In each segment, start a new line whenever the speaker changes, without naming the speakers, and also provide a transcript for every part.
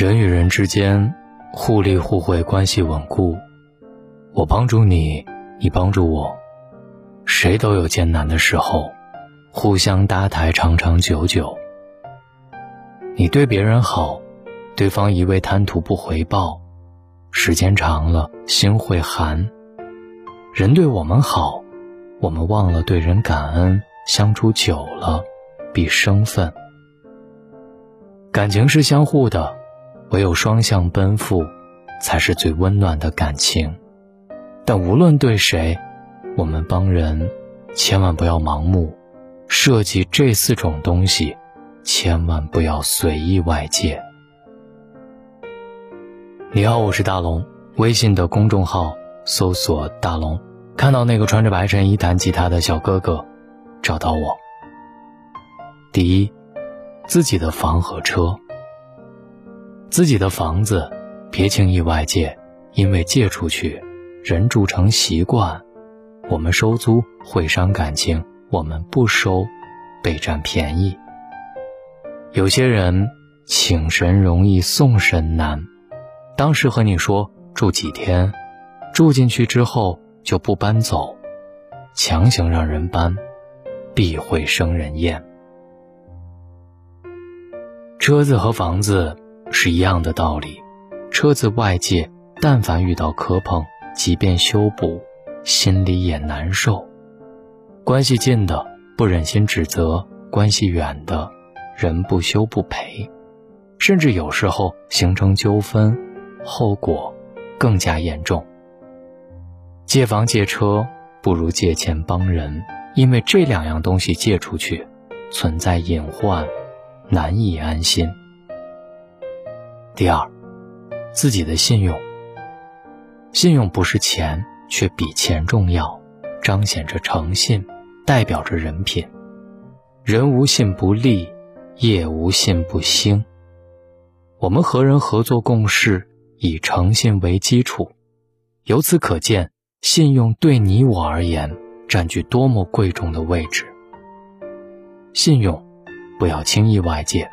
人与人之间互利互惠，关系稳固。我帮助你，你帮助我，谁都有艰难的时候，互相搭台，长长久久。你对别人好，对方一味贪图不回报，时间长了心会寒。人对我们好，我们忘了对人感恩，相处久了必生分。感情是相互的。唯有双向奔赴，才是最温暖的感情。但无论对谁，我们帮人，千万不要盲目。涉及这四种东西，千万不要随意外借。你好，我是大龙。微信的公众号搜索“大龙”，看到那个穿着白衬衣弹吉他的小哥哥，找到我。第一，自己的房和车。自己的房子，别轻易外借，因为借出去，人住成习惯，我们收租会伤感情，我们不收，被占便宜。有些人请神容易送神难，当时和你说住几天，住进去之后就不搬走，强行让人搬，必会生人厌。车子和房子。是一样的道理，车子外界但凡遇到磕碰，即便修补，心里也难受。关系近的不忍心指责，关系远的，人不修不赔，甚至有时候形成纠纷，后果更加严重。借房借车不如借钱帮人，因为这两样东西借出去，存在隐患，难以安心。第二，自己的信用。信用不是钱，却比钱重要，彰显着诚信，代表着人品。人无信不立，业无信不兴。我们和人合作共事，以诚信为基础。由此可见，信用对你我而言占据多么贵重的位置。信用，不要轻易外借，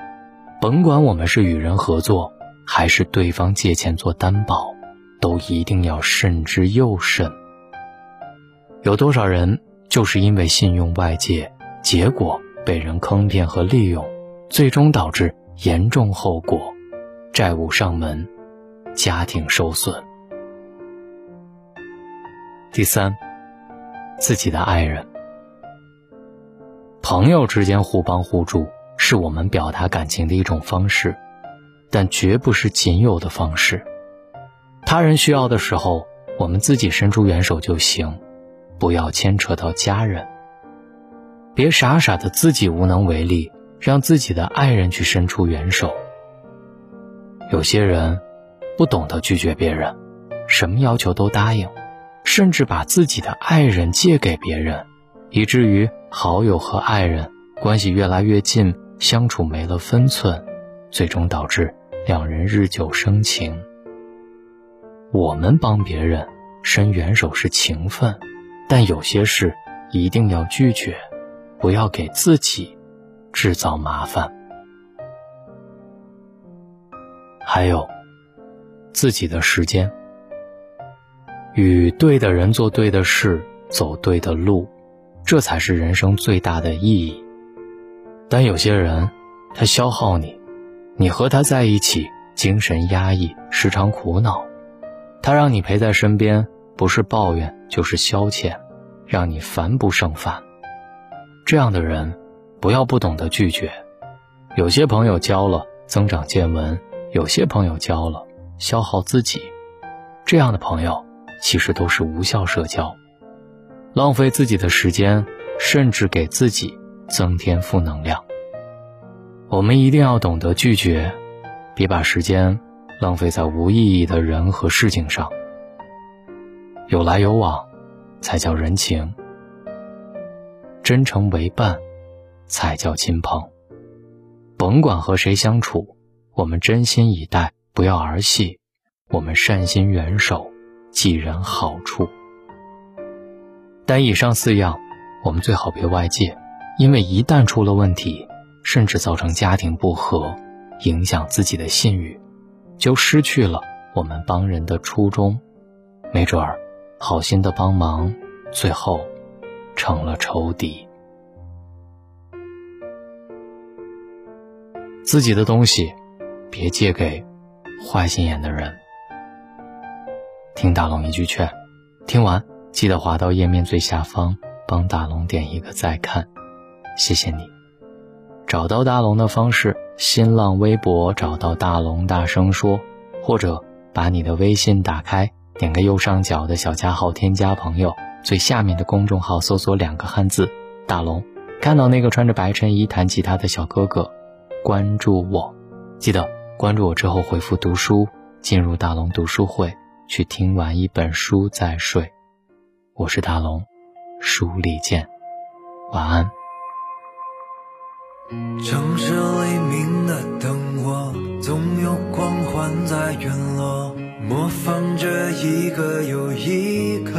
甭管我们是与人合作。还是对方借钱做担保，都一定要慎之又慎。有多少人就是因为信用外借，结果被人坑骗和利用，最终导致严重后果，债务上门，家庭受损。第三，自己的爱人、朋友之间互帮互助，是我们表达感情的一种方式。但绝不是仅有的方式。他人需要的时候，我们自己伸出援手就行，不要牵扯到家人。别傻傻的自己无能为力，让自己的爱人去伸出援手。有些人不懂得拒绝别人，什么要求都答应，甚至把自己的爱人借给别人，以至于好友和爱人关系越来越近，相处没了分寸，最终导致。两人日久生情。我们帮别人伸援手是情分，但有些事一定要拒绝，不要给自己制造麻烦。还有自己的时间，与对的人做对的事，走对的路，这才是人生最大的意义。但有些人，他消耗你。你和他在一起，精神压抑，时常苦恼。他让你陪在身边，不是抱怨就是消遣，让你烦不胜烦。这样的人，不要不懂得拒绝。有些朋友交了增长见闻，有些朋友交了消耗自己。这样的朋友，其实都是无效社交，浪费自己的时间，甚至给自己增添负能量。我们一定要懂得拒绝，别把时间浪费在无意义的人和事情上。有来有往，才叫人情；真诚为伴，才叫亲朋。甭管和谁相处，我们真心以待，不要儿戏；我们善心援手，济人好处。但以上四样，我们最好别外借，因为一旦出了问题。甚至造成家庭不和，影响自己的信誉，就失去了我们帮人的初衷。没准儿，好心的帮忙，最后成了仇敌。自己的东西，别借给坏心眼的人。听大龙一句劝，听完记得滑到页面最下方，帮大龙点一个再看，谢谢你。找到大龙的方式：新浪微博找到大龙，大声说，或者把你的微信打开。点个右上角的小加号，添加朋友，最下面的公众号搜索两个汉字“大龙”，看到那个穿着白衬衣弹吉他的小哥哥，关注我。记得关注我之后回复“读书”，进入大龙读书会，去听完一本书再睡。我是大龙，书里见，晚安。
城市黎明的灯火，总有光环在陨落。模仿着一个又一个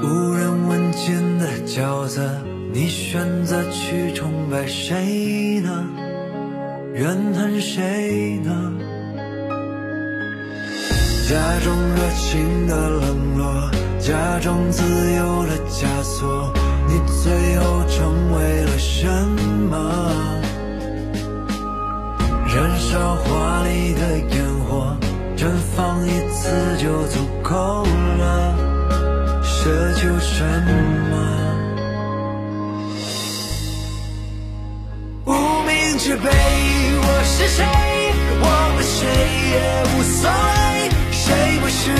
无人问津的角色，你选择去崇拜谁呢？怨恨谁呢？假装热情的冷落，假装自由的枷锁，燃烧华丽的烟火，绽放一次就足够了，奢求什么？无名之辈，我是谁？忘了谁也无所谓，谁不是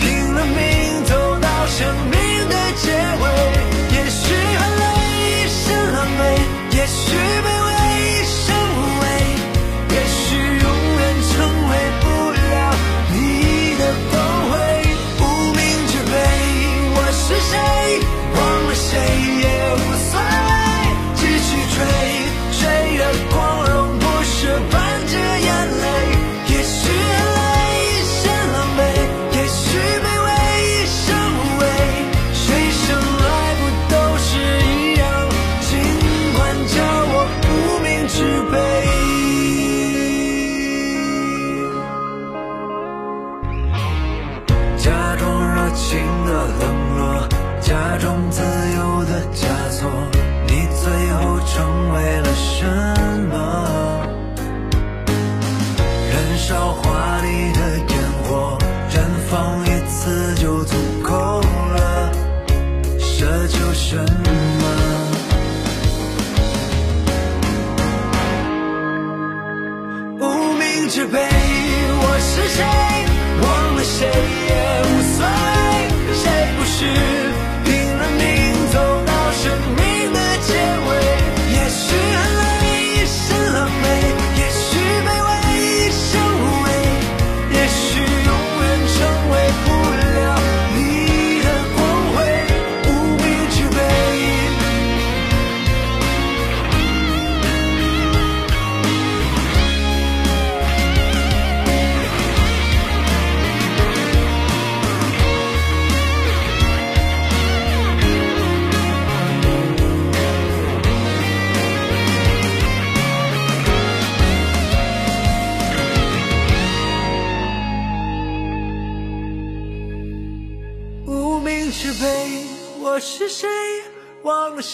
拼了命走到生命的结尾？自由的枷锁你最后成为了什么？燃烧华丽的烟火绽放一次就足够了奢求什么？无名之辈我是谁？忘了谁也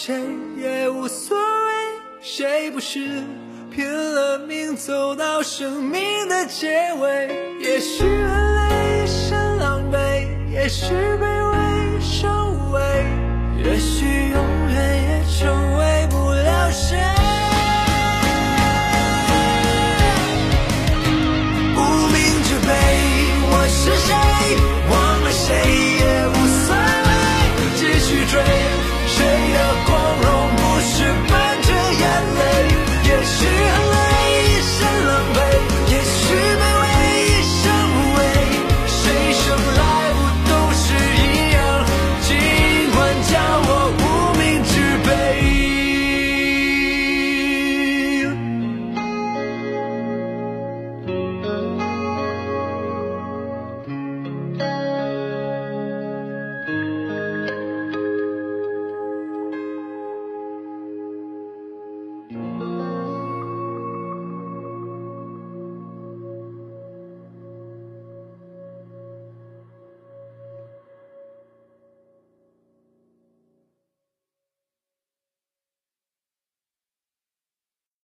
谁也无所谓，谁不是拼了命走到生命的结尾？也许很累一身狼狈，也许卑微收尾，也许永远也成为不了谁。